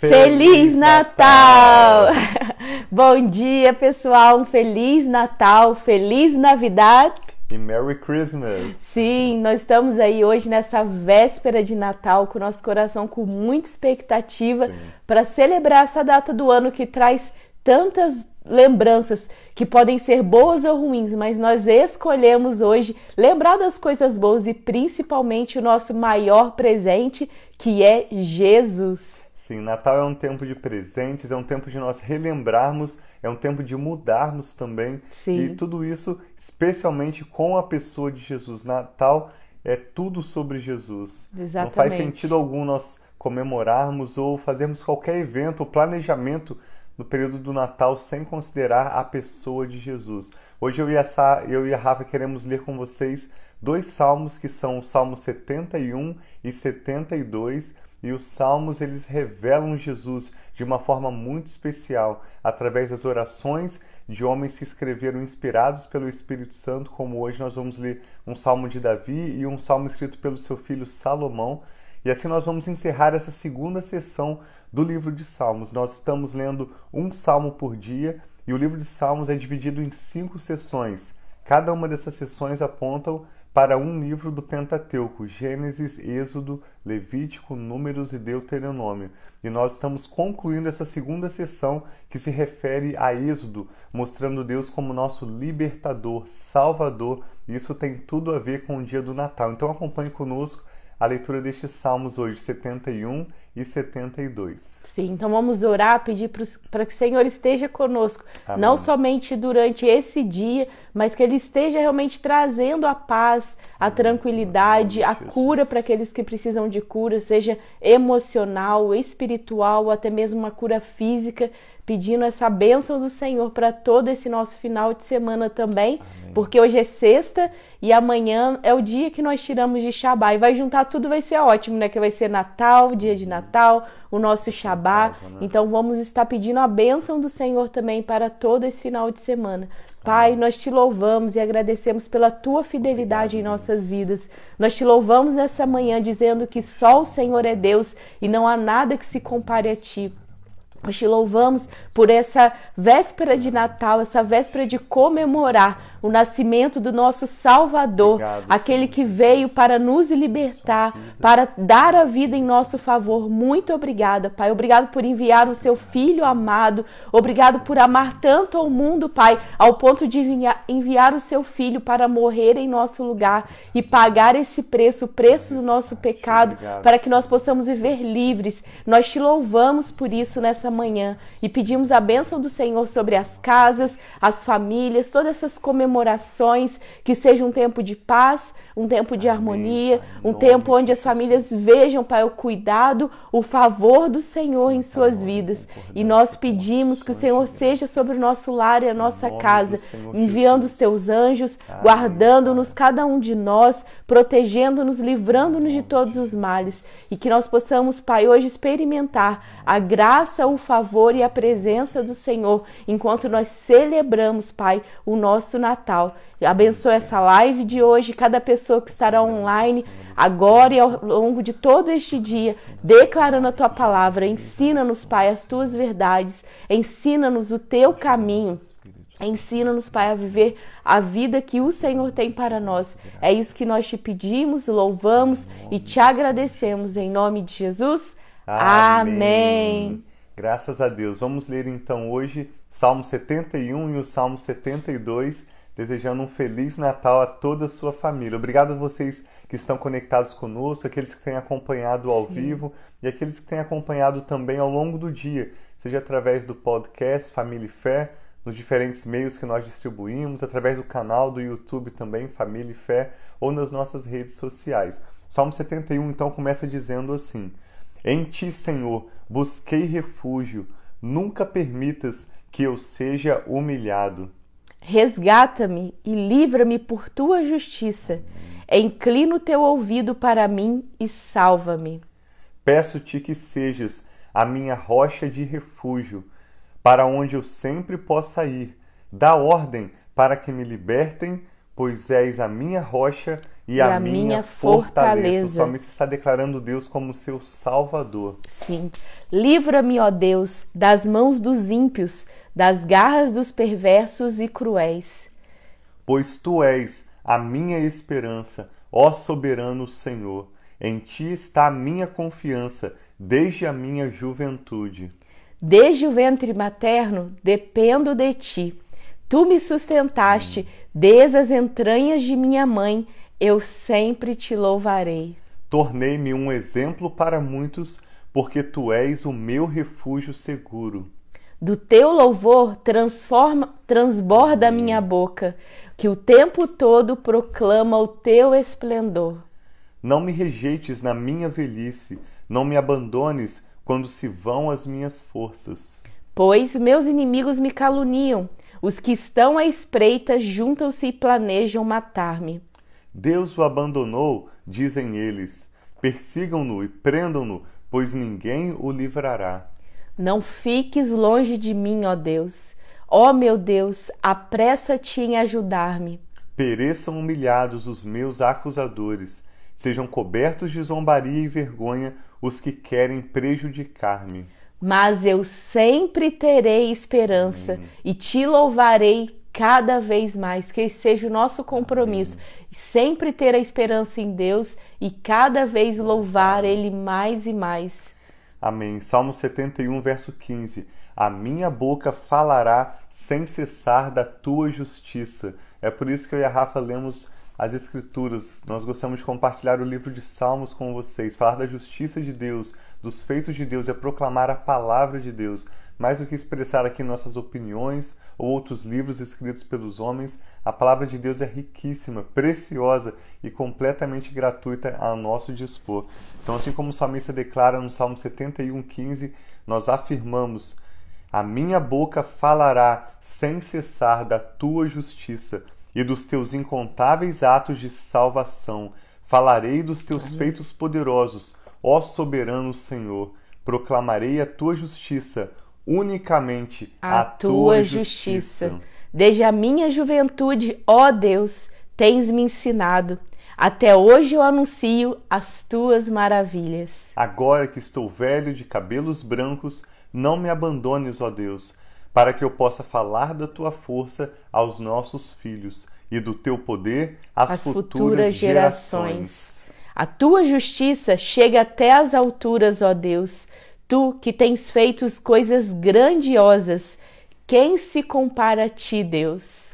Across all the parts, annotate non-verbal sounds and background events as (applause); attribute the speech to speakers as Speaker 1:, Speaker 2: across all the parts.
Speaker 1: Feliz Natal! (laughs) Bom dia, pessoal. Um Feliz Natal, Feliz Navidad
Speaker 2: e Merry Christmas!
Speaker 1: Sim, nós estamos aí hoje nessa véspera de Natal com nosso coração com muita expectativa para celebrar essa data do ano que traz tantas lembranças que podem ser boas ou ruins, mas nós escolhemos hoje lembrar das coisas boas e principalmente o nosso maior presente, que é Jesus.
Speaker 2: Sim, Natal é um tempo de presentes, é um tempo de nós relembrarmos, é um tempo de mudarmos também.
Speaker 1: Sim.
Speaker 2: E tudo isso, especialmente com a pessoa de Jesus. Natal é tudo sobre Jesus.
Speaker 1: Exatamente.
Speaker 2: Não faz sentido algum nós comemorarmos ou fazermos qualquer evento ou planejamento no período do Natal sem considerar a pessoa de Jesus. Hoje eu e a, Sa, eu e a Rafa queremos ler com vocês dois salmos que são o Salmo 71 e 72 e os salmos eles revelam Jesus de uma forma muito especial, através das orações de homens que escreveram inspirados pelo Espírito Santo, como hoje nós vamos ler um salmo de Davi e um salmo escrito pelo seu filho Salomão. E assim nós vamos encerrar essa segunda sessão do livro de Salmos. Nós estamos lendo um salmo por dia e o livro de Salmos é dividido em cinco sessões. Cada uma dessas sessões apontam para um livro do Pentateuco: Gênesis, Êxodo, Levítico, Números e Deuteronômio. E nós estamos concluindo essa segunda sessão que se refere a Êxodo, mostrando Deus como nosso libertador, salvador. Isso tem tudo a ver com o dia do Natal. Então acompanhe conosco a leitura destes salmos hoje, 71 e 72.
Speaker 1: Sim, então vamos orar, pedir para que o Senhor esteja conosco, Amém. não somente durante esse dia, mas que Ele esteja realmente trazendo a paz, a tranquilidade, a cura para aqueles que precisam de cura, seja emocional, espiritual, até mesmo uma cura física, pedindo essa bênção do Senhor para todo esse nosso final de semana também. Amém porque hoje é sexta e amanhã é o dia que nós tiramos de Shabá. E vai juntar tudo, vai ser ótimo, né? Que vai ser Natal, dia de Natal, o nosso Shabá. Né? Então vamos estar pedindo a bênção do Senhor também para todo esse final de semana. Pai, nós te louvamos e agradecemos pela tua fidelidade em nossas vidas. Nós te louvamos nessa manhã dizendo que só o Senhor é Deus e não há nada que se compare a ti. Nós te louvamos por essa véspera de Natal, essa véspera de comemorar o nascimento do nosso Salvador, Obrigado, aquele que veio para nos libertar, para dar a vida em nosso favor. Muito obrigada, Pai. Obrigado por enviar o seu Filho amado. Obrigado por amar tanto ao mundo, Pai, ao ponto de enviar o seu Filho para morrer em nosso lugar e pagar esse preço, o preço do nosso pecado, para que nós possamos viver livres. Nós te louvamos por isso nessa manhã e pedimos a bênção do Senhor sobre as casas, as famílias, todas essas comemorações que seja um tempo de paz, um tempo de harmonia, um tempo onde as famílias vejam, Pai, o cuidado, o favor do Senhor em suas vidas. E nós pedimos que o Senhor seja sobre o nosso lar e a nossa casa, enviando os teus anjos, guardando-nos, cada um de nós, protegendo-nos, livrando-nos de todos os males. E que nós possamos, Pai, hoje experimentar a graça, o favor e a presença do Senhor enquanto nós celebramos, Pai, o nosso Natal. Abençoe essa live de hoje, cada pessoa que estará online agora e ao longo de todo este dia, declarando a tua palavra. Ensina-nos, Pai, as tuas verdades, ensina-nos o teu caminho. Ensina-nos, Pai, a viver a vida que o Senhor tem para nós. É isso que nós te pedimos, louvamos e te agradecemos. Em nome de Jesus. Amém. Amém.
Speaker 2: Graças a Deus. Vamos ler então hoje Salmo 71 e o Salmo 72, desejando um feliz Natal a toda a sua família. Obrigado a vocês que estão conectados conosco, aqueles que têm acompanhado ao Sim. vivo e aqueles que têm acompanhado também ao longo do dia, seja através do podcast Família e Fé, nos diferentes meios que nós distribuímos, através do canal do YouTube também, Família e Fé, ou nas nossas redes sociais. Salmo 71 então começa dizendo assim: em ti, Senhor, busquei refúgio. Nunca permitas que eu seja humilhado.
Speaker 1: Resgata-me e livra-me por tua justiça. Inclina o teu ouvido para mim e salva-me.
Speaker 2: Peço-te que sejas a minha rocha de refúgio, para onde eu sempre possa ir. Dá ordem para que me libertem, pois és a minha rocha e, e a, a, minha, fortaleza. fortaleza. O salmista está declarando Deus como seu salvador.
Speaker 1: Sim. Livra-me, ó Deus, das mãos dos ímpios, das garras dos perversos e cruéis.
Speaker 2: Pois tu és a minha esperança, ó soberano Senhor. Em ti está a minha confiança desde a minha juventude.
Speaker 1: Desde o ventre materno dependo de ti. Tu me sustentaste desde as entranhas de minha mãe, eu sempre te louvarei.
Speaker 2: Tornei-me um exemplo para muitos, porque tu és o meu refúgio seguro.
Speaker 1: Do teu louvor transforma, transborda a minha boca, que o tempo todo proclama o teu esplendor.
Speaker 2: Não me rejeites na minha velhice, não me abandones quando se vão as minhas forças.
Speaker 1: Pois meus inimigos me caluniam, os que estão à espreita juntam-se e planejam matar-me.
Speaker 2: Deus o abandonou, dizem eles. Persigam-no e prendam-no, pois ninguém o livrará.
Speaker 1: Não fiques longe de mim, ó Deus. Ó meu Deus, apressa-te em ajudar-me.
Speaker 2: Pereçam humilhados os meus acusadores, sejam cobertos de zombaria e vergonha os que querem prejudicar-me.
Speaker 1: Mas eu sempre terei esperança e te louvarei cada vez mais. Que esse seja o nosso compromisso. Amém. Sempre ter a esperança em Deus e cada vez louvar Ele mais e mais.
Speaker 2: Amém. Salmo 71, verso 15. A minha boca falará sem cessar da tua justiça. É por isso que eu e a Rafa lemos as Escrituras. Nós gostamos de compartilhar o livro de Salmos com vocês, falar da justiça de Deus, dos feitos de Deus, é proclamar a palavra de Deus. Mais do que expressar aqui nossas opiniões ou outros livros escritos pelos homens, a palavra de Deus é riquíssima, preciosa e completamente gratuita a nosso dispor. Então, assim como o salmista declara no Salmo 71,15, nós afirmamos: A minha boca falará sem cessar da tua justiça e dos teus incontáveis atos de salvação. Falarei dos teus feitos poderosos, ó soberano Senhor. Proclamarei a tua justiça, unicamente
Speaker 1: a, a tua, tua justiça. justiça. Desde a minha juventude, ó Deus, tens me ensinado. Até hoje eu anuncio as tuas maravilhas.
Speaker 2: Agora que estou velho de cabelos brancos, não me abandones, ó Deus para que eu possa falar da tua força aos nossos filhos e do teu poder às,
Speaker 1: futuras, futuras gerações. gerações. A tua justiça chega até as alturas, ó Deus. Tu que tens feito coisas grandiosas, quem se compara a ti, Deus?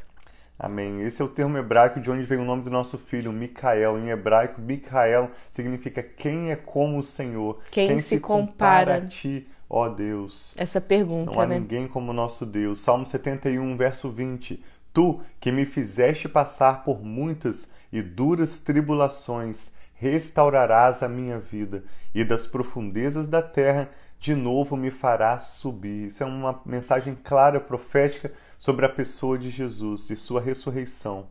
Speaker 2: Amém. Esse é o termo hebraico de onde vem o nome do nosso filho, Micael. Em hebraico, Micael significa quem é como o Senhor.
Speaker 1: Quem, quem se, se compara, compara
Speaker 2: a ti, ó Deus.
Speaker 1: Essa pergunta,
Speaker 2: Não há
Speaker 1: né?
Speaker 2: ninguém como nosso Deus. Salmo 71, verso 20. Tu que me fizeste passar por muitas e duras tribulações, restaurarás a minha vida, e das profundezas da terra de novo me farás subir. Isso é uma mensagem clara, profética sobre a pessoa de Jesus e sua ressurreição.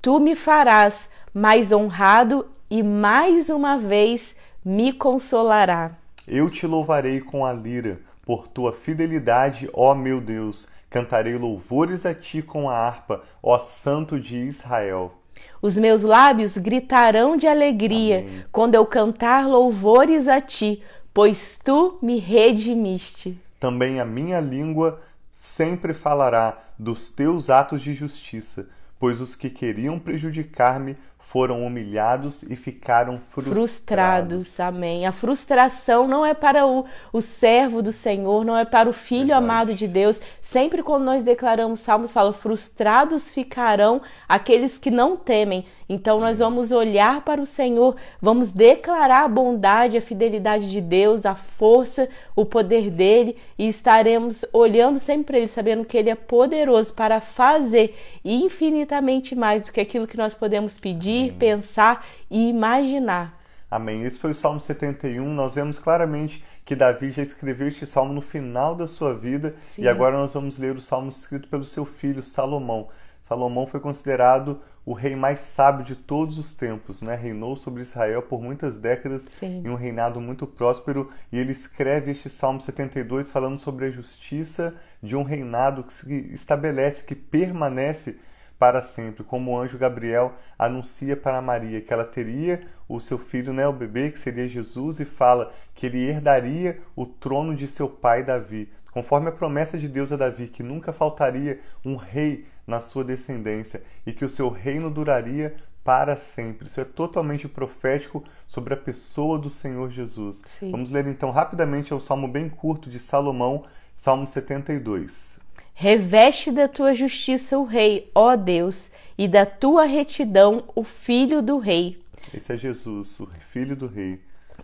Speaker 1: Tu me farás mais honrado e mais uma vez me consolará.
Speaker 2: Eu te louvarei com a lira, por tua fidelidade, ó meu Deus. Cantarei louvores a ti com a harpa, ó Santo de Israel.
Speaker 1: Os meus lábios gritarão de alegria Amém. quando eu cantar louvores a ti, pois tu me redimiste.
Speaker 2: Também a minha língua sempre falará dos teus atos de justiça, pois os que queriam prejudicar-me foram humilhados e ficaram frustrados. frustrados.
Speaker 1: Amém. A frustração não é para o, o servo do Senhor, não é para o filho Verdade. amado de Deus. Sempre quando nós declaramos salmos, fala: frustrados ficarão aqueles que não temem. Então nós vamos olhar para o Senhor, vamos declarar a bondade, a fidelidade de Deus, a força, o poder dele e estaremos olhando sempre para ele, sabendo que ele é poderoso para fazer infinitamente mais do que aquilo que nós podemos pedir, Pensar e imaginar.
Speaker 2: Amém. Esse foi o Salmo 71. Nós vemos claramente que Davi já escreveu este salmo no final da sua vida Sim. e agora nós vamos ler o salmo escrito pelo seu filho Salomão. Salomão foi considerado o rei mais sábio de todos os tempos, né? Reinou sobre Israel por muitas décadas Sim. em um reinado muito próspero e ele escreve este Salmo 72 falando sobre a justiça de um reinado que se estabelece, que permanece para sempre, como o anjo Gabriel anuncia para Maria que ela teria o seu filho, né, o bebê, que seria Jesus, e fala que ele herdaria o trono de seu pai Davi, conforme a promessa de Deus a Davi, que nunca faltaria um rei na sua descendência e que o seu reino duraria para sempre. Isso é totalmente profético sobre a pessoa do Senhor Jesus. Sim. Vamos ler então rapidamente o salmo bem curto de Salomão, Salmo 72.
Speaker 1: Reveste da tua justiça o rei, ó Deus, e da tua retidão o filho do rei.
Speaker 2: Esse é Jesus, o filho do rei.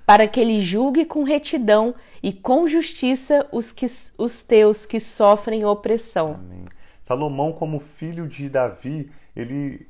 Speaker 1: Para que ele julgue com retidão e com justiça os, que, os teus que sofrem opressão.
Speaker 2: Amém. Salomão, como filho de Davi, ele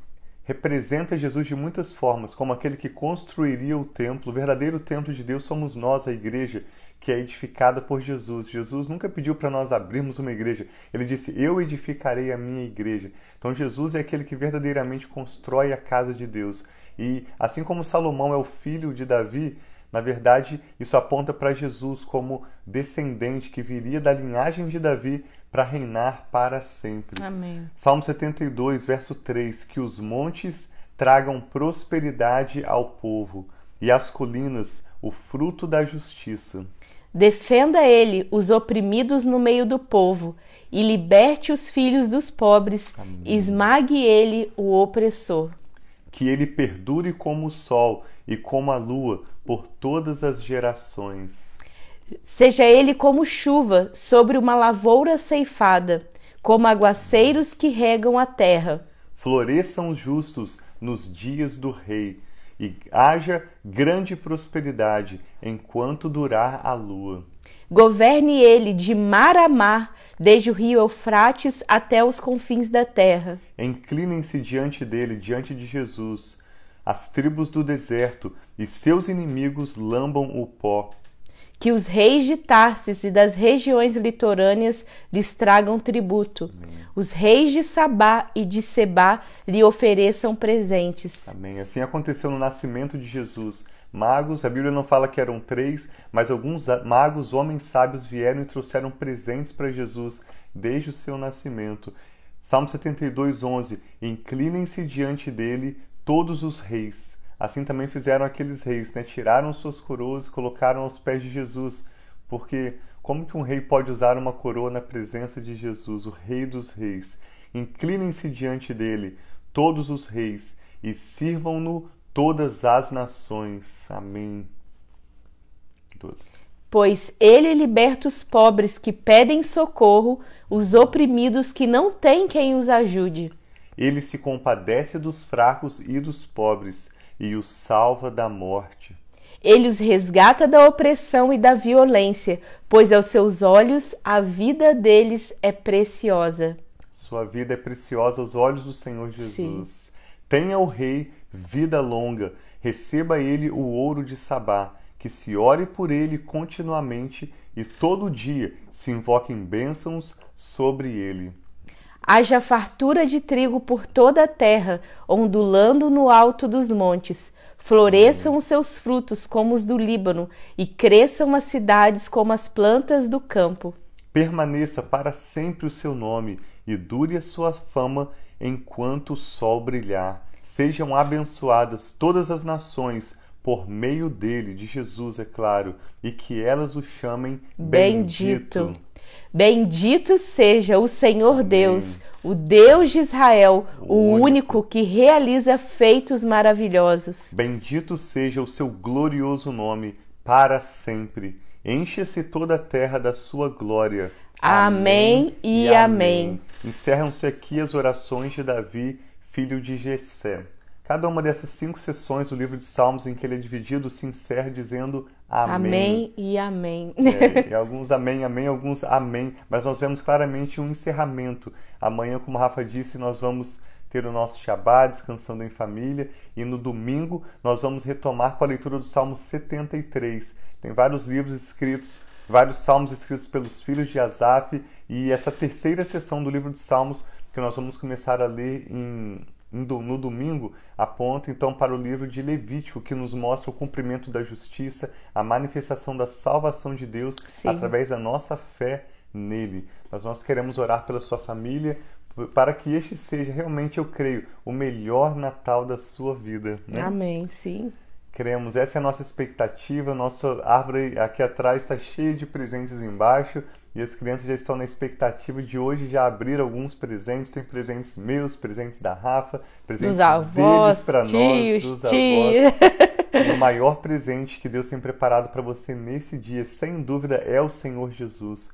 Speaker 2: representa Jesus de muitas formas, como aquele que construiria o templo. O verdadeiro templo de Deus somos nós, a igreja, que é edificada por Jesus. Jesus nunca pediu para nós abrirmos uma igreja. Ele disse: Eu edificarei a minha igreja. Então Jesus é aquele que verdadeiramente constrói a casa de Deus. E assim como Salomão é o filho de Davi, na verdade, isso aponta para Jesus como descendente que viria da linhagem de Davi para reinar para sempre.
Speaker 1: Amém.
Speaker 2: Salmo 72, verso 3: Que os montes tragam prosperidade ao povo e as colinas o fruto da justiça.
Speaker 1: Defenda ele os oprimidos no meio do povo e liberte os filhos dos pobres, Amém. esmague ele o opressor.
Speaker 2: Que ele perdure como o sol e como a lua por todas as gerações.
Speaker 1: Seja ele como chuva sobre uma lavoura ceifada, como aguaceiros que regam a terra.
Speaker 2: Floresçam os justos nos dias do rei, e haja grande prosperidade enquanto durar a lua.
Speaker 1: Governe ele de mar a mar, desde o rio Eufrates até os confins da terra.
Speaker 2: Inclinem-se diante dele, diante de Jesus, as tribos do deserto, e seus inimigos lambam o pó
Speaker 1: que os reis de Tarsis e das regiões litorâneas lhes tragam tributo. Amém. Os reis de Sabá e de Sebá lhe ofereçam presentes.
Speaker 2: Amém. Assim aconteceu no nascimento de Jesus. Magos, a Bíblia não fala que eram três, mas alguns magos, homens sábios, vieram e trouxeram presentes para Jesus desde o seu nascimento. Salmo 72, 11. Inclinem-se diante dele todos os reis Assim também fizeram aqueles reis, né? Tiraram suas coroas e colocaram aos pés de Jesus. Porque como que um rei pode usar uma coroa na presença de Jesus, o rei dos reis? Inclinem-se diante dele, todos os reis, e sirvam-no todas as nações. Amém.
Speaker 1: 12. Pois ele liberta os pobres que pedem socorro, os oprimidos que não têm quem os ajude.
Speaker 2: Ele se compadece dos fracos e dos pobres e os salva da morte.
Speaker 1: Ele os resgata da opressão e da violência, pois aos seus olhos a vida deles é preciosa.
Speaker 2: Sua vida é preciosa aos olhos do Senhor Jesus. Sim. Tenha o rei vida longa, receba ele o ouro de Sabá, que se ore por ele continuamente e todo dia se invoquem bênçãos sobre ele.
Speaker 1: Haja fartura de trigo por toda a terra, ondulando no alto dos montes. Floresçam os seus frutos como os do Líbano, e cresçam as cidades como as plantas do campo.
Speaker 2: Permaneça para sempre o seu nome, e dure a sua fama enquanto o sol brilhar. Sejam abençoadas todas as nações, por meio dele, de Jesus, é claro, e que elas o chamem bendito. bendito.
Speaker 1: Bendito seja o Senhor Amém. Deus, o Deus de Israel, o, o único. único que realiza feitos maravilhosos.
Speaker 2: Bendito seja o seu glorioso nome para sempre. Encha-se toda a terra da sua glória.
Speaker 1: Amém, amém e amém. amém.
Speaker 2: Encerram-se aqui as orações de Davi, filho de Jessé. Cada uma dessas cinco sessões do livro de Salmos em que ele é dividido se encerra dizendo Amém.
Speaker 1: Amém e Amém.
Speaker 2: É, e (laughs) alguns Amém, Amém, alguns Amém. Mas nós vemos claramente um encerramento. Amanhã, como a Rafa disse, nós vamos ter o nosso Shabbat, descansando em família. E no domingo nós vamos retomar com a leitura do Salmo 73. Tem vários livros escritos, vários salmos escritos pelos filhos de Asaf. E essa terceira sessão do livro de Salmos, que nós vamos começar a ler em no domingo, aponta então para o livro de Levítico, que nos mostra o cumprimento da justiça, a manifestação da salvação de Deus Sim. através da nossa fé nele. Mas nós queremos orar pela sua família, para que este seja realmente, eu creio, o melhor Natal da sua vida. Né?
Speaker 1: Amém, sim.
Speaker 2: Cremos, essa é a nossa expectativa. Nossa árvore aqui atrás está cheia de presentes embaixo e as crianças já estão na expectativa de hoje já abrir alguns presentes. Tem presentes meus, presentes da Rafa, presentes dos avós, deles para nós, dos tios. avós. o (laughs) maior presente que Deus tem preparado para você nesse dia, sem dúvida, é o Senhor Jesus.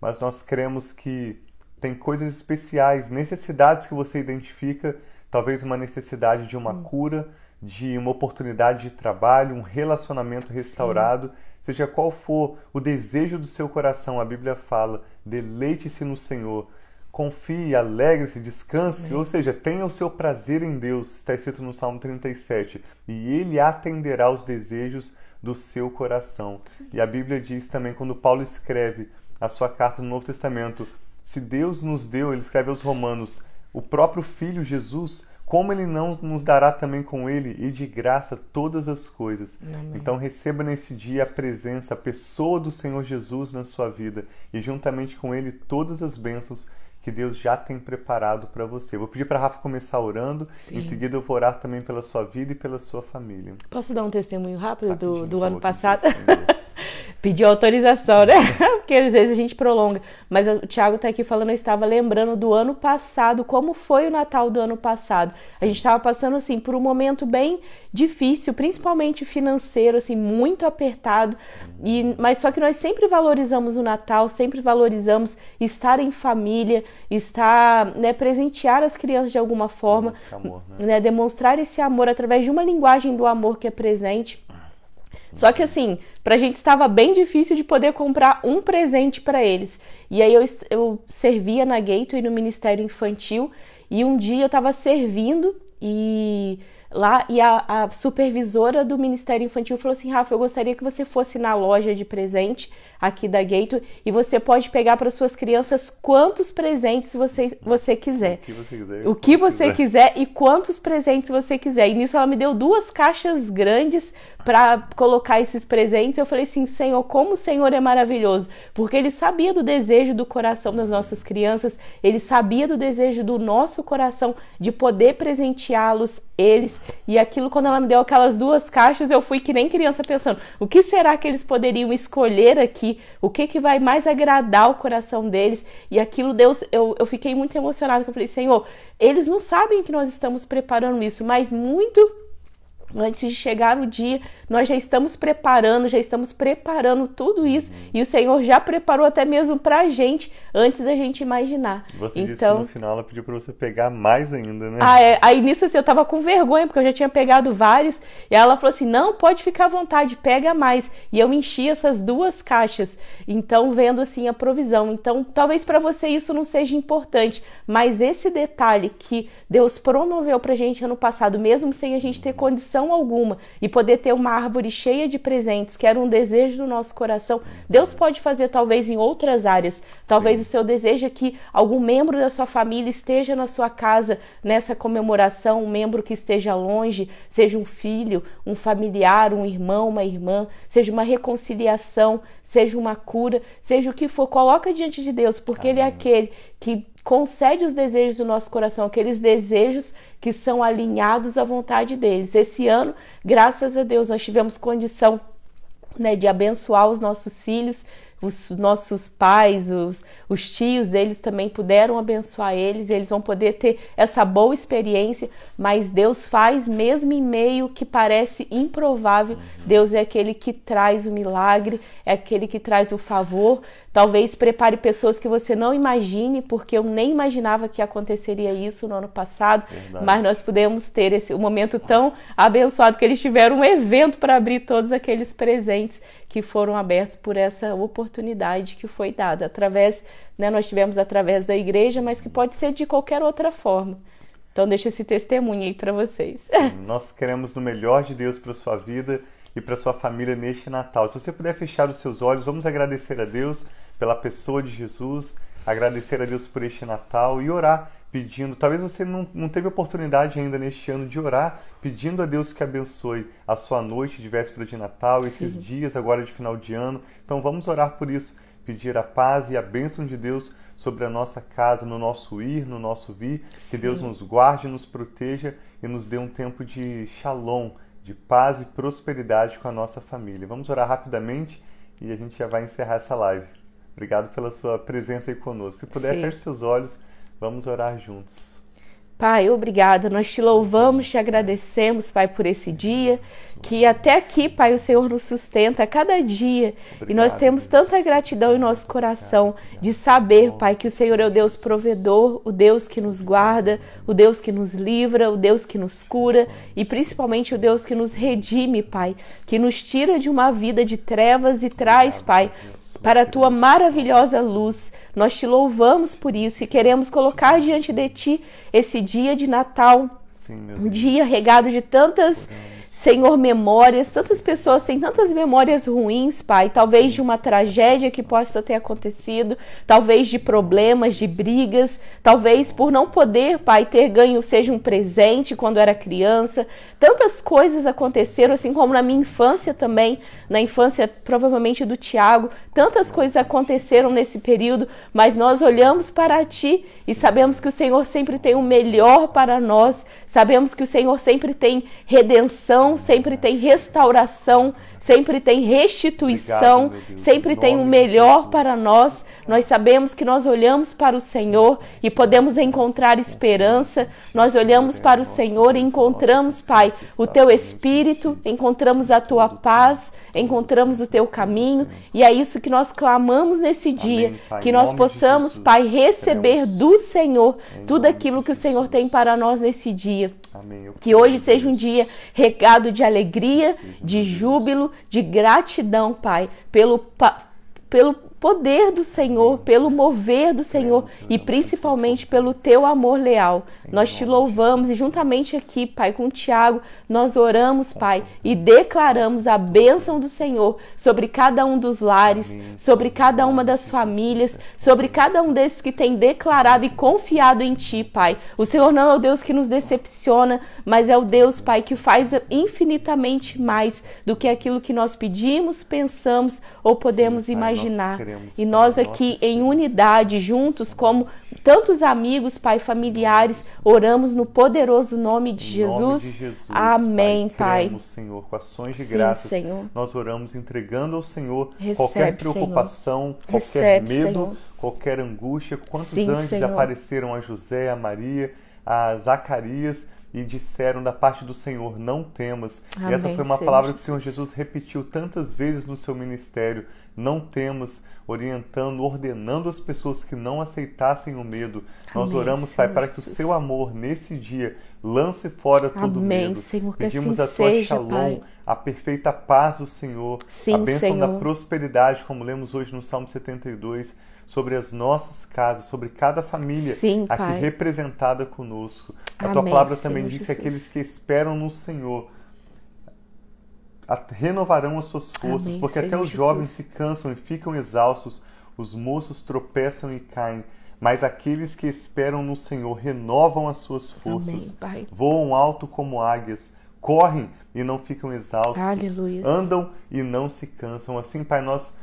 Speaker 2: Mas nós cremos que tem coisas especiais, necessidades que você identifica, talvez uma necessidade de uma cura de uma oportunidade de trabalho, um relacionamento restaurado, Sim. Seja qual for o desejo do seu coração, a Bíblia fala: deleite-se no Senhor, confie, alegre-se, descanse, Amém. ou seja, tenha o seu prazer em Deus, está escrito no Salmo 37, e Ele atenderá os desejos do seu coração. Sim. E a Bíblia diz também, quando Paulo escreve a sua carta no Novo Testamento, se Deus nos deu, ele escreve aos Romanos, o próprio Filho Jesus, como ele não nos dará também com ele e de graça todas as coisas. Amém. Então receba nesse dia a presença, a pessoa do Senhor Jesus na sua vida e juntamente com ele todas as bênçãos que Deus já tem preparado para você. Vou pedir para Rafa começar orando, Sim. em seguida eu vou orar também pela sua vida e pela sua família.
Speaker 1: Posso dar um testemunho rápido do, do ano passado? Pediu autorização, né? (laughs) Porque às vezes a gente prolonga. Mas o Thiago tá aqui falando, eu estava lembrando do ano passado, como foi o Natal do ano passado. Sim. A gente estava passando, assim, por um momento bem difícil, principalmente financeiro, assim, muito apertado. E, mas só que nós sempre valorizamos o Natal, sempre valorizamos estar em família, estar, né, presentear as crianças de alguma forma, amor, né? né? demonstrar esse amor através de uma linguagem do amor que é presente. Só que assim, pra gente estava bem difícil de poder comprar um presente para eles. E aí eu, eu servia na Gateway no Ministério Infantil e um dia eu estava servindo e lá e a, a, supervisora do Ministério Infantil falou assim: Rafa, eu gostaria que você fosse na loja de presente aqui da Gato e você pode pegar para suas crianças quantos presentes você, você quiser.
Speaker 2: O que você quiser.
Speaker 1: O que você quiser. quiser e quantos presentes você quiser. E nisso ela me deu duas caixas grandes para colocar esses presentes. Eu falei assim: Senhor, como o Senhor é maravilhoso, porque ele sabia do desejo do coração das nossas crianças, ele sabia do desejo do nosso coração de poder presenteá-los eles. E aquilo, quando ela me deu aquelas duas caixas, eu fui que nem criança pensando: o que será que eles poderiam escolher aqui? O que, que vai mais agradar o coração deles? E aquilo, Deus, eu, eu fiquei muito emocionada, eu falei: Senhor, eles não sabem que nós estamos preparando isso, mas muito antes de chegar o dia, nós já estamos preparando, já estamos preparando tudo isso e o Senhor já preparou até mesmo para a gente antes da gente imaginar.
Speaker 2: Você então, disse que no final ela pediu para você pegar mais ainda, né?
Speaker 1: Ah, é. Aí nisso assim, eu tava com vergonha porque eu já tinha pegado vários e ela falou assim: "Não, pode ficar à vontade, pega mais". E eu enchi essas duas caixas. Então, vendo assim a provisão. Então, talvez para você isso não seja importante, mas esse detalhe que Deus promoveu pra gente ano passado, mesmo sem a gente ter condição alguma e poder ter uma árvore cheia de presentes, que era um desejo do nosso coração, Deus pode fazer talvez em outras áreas. Talvez Sim. o seu desejo é que algum membro da sua família esteja na sua casa nessa comemoração, um membro que esteja longe, seja um filho, um familiar, um irmão, uma irmã, seja uma reconciliação, seja uma cura, seja o que for, coloca diante de Deus, porque Amém. Ele é aquele que concede os desejos do nosso coração, aqueles desejos que são alinhados à vontade deles. Esse ano, graças a Deus, nós tivemos condição né, de abençoar os nossos filhos, os nossos pais, os, os tios deles também puderam abençoar eles, eles vão poder ter essa boa experiência, mas Deus faz mesmo em meio que parece improvável. Deus é aquele que traz o milagre, é aquele que traz o favor. Talvez prepare pessoas que você não imagine, porque eu nem imaginava que aconteceria isso no ano passado, Verdade. mas nós pudemos ter esse um momento tão abençoado que eles tiveram um evento para abrir todos aqueles presentes que foram abertos por essa oportunidade que foi dada através, né, nós tivemos através da igreja, mas que pode ser de qualquer outra forma. Então deixa esse testemunho aí para vocês.
Speaker 2: Sim, (laughs) nós queremos no melhor de Deus para sua vida e para sua família neste Natal. Se você puder fechar os seus olhos, vamos agradecer a Deus pela pessoa de Jesus, agradecer a Deus por este Natal e orar pedindo. Talvez você não, não teve oportunidade ainda neste ano de orar, pedindo a Deus que abençoe a sua noite de véspera de Natal, esses Sim. dias agora de final de ano. Então vamos orar por isso, pedir a paz e a bênção de Deus sobre a nossa casa, no nosso ir, no nosso vir. Sim. Que Deus nos guarde, nos proteja e nos dê um tempo de shalom, de paz e prosperidade com a nossa família. Vamos orar rapidamente e a gente já vai encerrar essa live. Obrigado pela sua presença aí conosco. Se puder, Sim. feche seus olhos, vamos orar juntos.
Speaker 1: Pai, obrigada. Nós te louvamos, te agradecemos, Pai, por esse dia, que até aqui, Pai, o Senhor nos sustenta a cada dia. Obrigado, e nós temos tanta gratidão em nosso coração de saber, Pai, que o Senhor é o Deus provedor, o Deus que nos guarda, o Deus que nos livra, o Deus que nos cura e principalmente o Deus que nos redime, Pai, que nos tira de uma vida de trevas e traz, Pai, para a tua maravilhosa luz. Nós te louvamos por isso e queremos colocar diante de ti esse dia de Natal, Sim, um dia regado de tantas Senhor, memórias. Tantas pessoas têm tantas memórias ruins, Pai. Talvez de uma tragédia que possa ter acontecido, talvez de problemas, de brigas, talvez por não poder, Pai, ter ganho, seja um presente quando era criança. Tantas coisas aconteceram, assim como na minha infância também, na infância provavelmente do Tiago. Tantas coisas aconteceram nesse período, mas nós olhamos para Ti e sabemos que o Senhor sempre tem o melhor para nós. Sabemos que o Senhor sempre tem redenção, sempre tem restauração, sempre tem restituição, Obrigado, sempre tem o melhor para nós. Nós sabemos que nós olhamos para o Senhor e podemos encontrar esperança. Nós olhamos para o Senhor e encontramos, Pai, o teu espírito, encontramos a tua paz, encontramos o teu caminho, e é isso que nós clamamos nesse dia, que nós possamos, Pai, receber do Senhor tudo aquilo que o Senhor tem para nós nesse dia. Que hoje seja um dia regado de alegria, de júbilo, de gratidão, Pai, pelo, pelo poder do Senhor, pelo mover do Senhor e principalmente pelo teu amor leal. Nós te louvamos e juntamente aqui, Pai, com o Tiago, nós oramos, Pai, e declaramos a bênção do Senhor sobre cada um dos lares, sobre cada uma das famílias, sobre cada um desses que tem declarado e confiado em Ti, Pai. O Senhor não é o Deus que nos decepciona, mas é o Deus, Pai, que faz infinitamente mais do que aquilo que nós pedimos, pensamos ou podemos Sim, E nós aqui em unidade, juntos, como tantos amigos, Pai, familiares, oramos no poderoso nome de Jesus. Nome de Jesus Amém, Pai.
Speaker 2: Cremos, Senhor, com ações de Sim, graças. Senhor. Nós oramos entregando ao Senhor Recebe, qualquer preocupação, Senhor. qualquer Recebe, medo, Senhor. qualquer angústia. Quantos Sim, anjos apareceram a José, a Maria, a Zacarias e disseram da parte do Senhor: Não temas. Amém, e essa foi uma palavra que o Senhor Jesus repetiu tantas vezes no seu ministério: Não temas, orientando, ordenando as pessoas que não aceitassem o medo. Amém, Nós oramos, Senhor Pai, para que o seu amor nesse dia lance fora todo Amém, medo. Senhor, Pedimos assim a tua seja, shalom, Pai. a perfeita paz do Senhor, Sim, a bênção Senhor. da prosperidade, como lemos hoje no Salmo 72 sobre as nossas casas, sobre cada família Sim, aqui pai. representada conosco. A Amém, tua palavra também diz que aqueles que esperam no Senhor renovarão as suas forças, Amém, porque Senhor até os Jesus. jovens se cansam e ficam exaustos, os moços tropeçam e caem. Mas aqueles que esperam no Senhor renovam as suas forças, Amém, voam alto como águias, correm e não ficam exaustos, Aleluia. andam e não se cansam. Assim, Pai, nós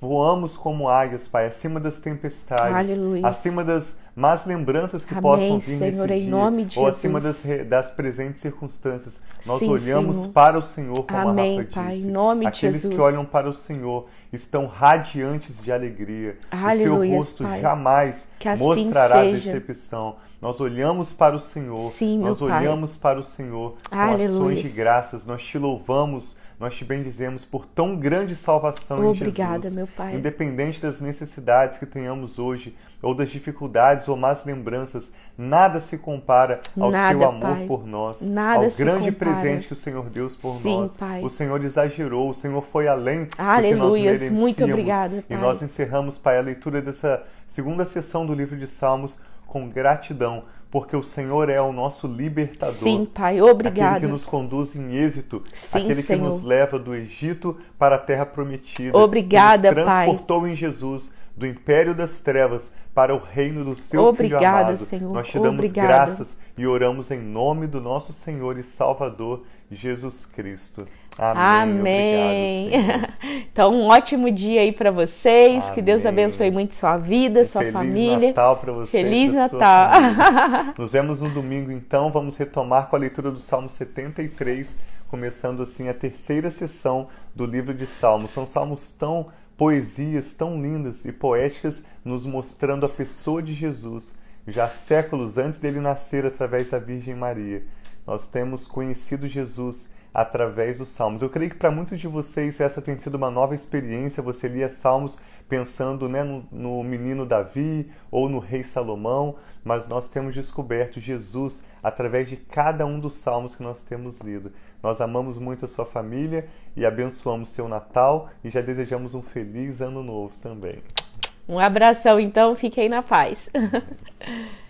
Speaker 2: voamos como águias, Pai, acima das tempestades, Aleluia. acima das más lembranças que Amém, possam vir Senhor, nesse dia, ou acima das, das, presentes circunstâncias. Nós Sim, olhamos Senhor. para o Senhor, como Amém, a Rafa Pai, disse. Em nome Aqueles de que olham para o Senhor estão radiantes de alegria. Aleluia, o seu rosto pai. jamais assim mostrará seja. decepção. Nós olhamos para o Senhor, Sim, nós olhamos para o Senhor com Aleluia. ações de graças, nós te louvamos nós te bendizemos por tão grande salvação Obrigada, em Jesus. meu Pai. Independente das necessidades que tenhamos hoje, ou das dificuldades ou más lembranças, nada se compara ao nada, seu amor pai. por nós, nada ao grande compara. presente que o Senhor deu por Sim, nós. Pai. O Senhor exagerou, o Senhor foi além Aleluia. do que nós merecíamos. Muito obrigada, Pai. E nós encerramos, Pai, a leitura dessa segunda sessão do livro de Salmos com gratidão, porque o Senhor é o nosso libertador.
Speaker 1: Sim, Pai, obrigado.
Speaker 2: Aquele que nos conduz em êxito, Sim, aquele Senhor. que nos leva do Egito para a terra prometida.
Speaker 1: Obrigada,
Speaker 2: que nos transportou Pai. em Jesus do império das trevas para o reino do seu
Speaker 1: Obrigada,
Speaker 2: filho amado.
Speaker 1: Senhor.
Speaker 2: Nós te damos Obrigada. graças e oramos em nome do nosso Senhor e Salvador Jesus Cristo.
Speaker 1: Amém. Amém. (laughs) então, um ótimo dia aí para vocês. Amém. Que Deus abençoe muito sua vida, sua
Speaker 2: Feliz
Speaker 1: família.
Speaker 2: Feliz Natal para vocês.
Speaker 1: Feliz Natal.
Speaker 2: Nos vemos no domingo, então. Vamos retomar com a leitura do Salmo 73 começando assim a terceira sessão do livro de Salmos. São salmos tão poesias tão lindas e poéticas nos mostrando a pessoa de Jesus, já séculos antes dele nascer através da Virgem Maria. Nós temos conhecido Jesus através dos salmos. Eu creio que para muitos de vocês essa tem sido uma nova experiência. Você lia salmos pensando né, no, no, menino Davi ou no rei Salomão, mas nós temos descoberto Jesus através de cada um dos salmos que nós temos lido. Nós amamos muito a sua família e abençoamos seu Natal e já desejamos um feliz ano novo também.
Speaker 1: Um abração, então, fiquem na paz. (laughs)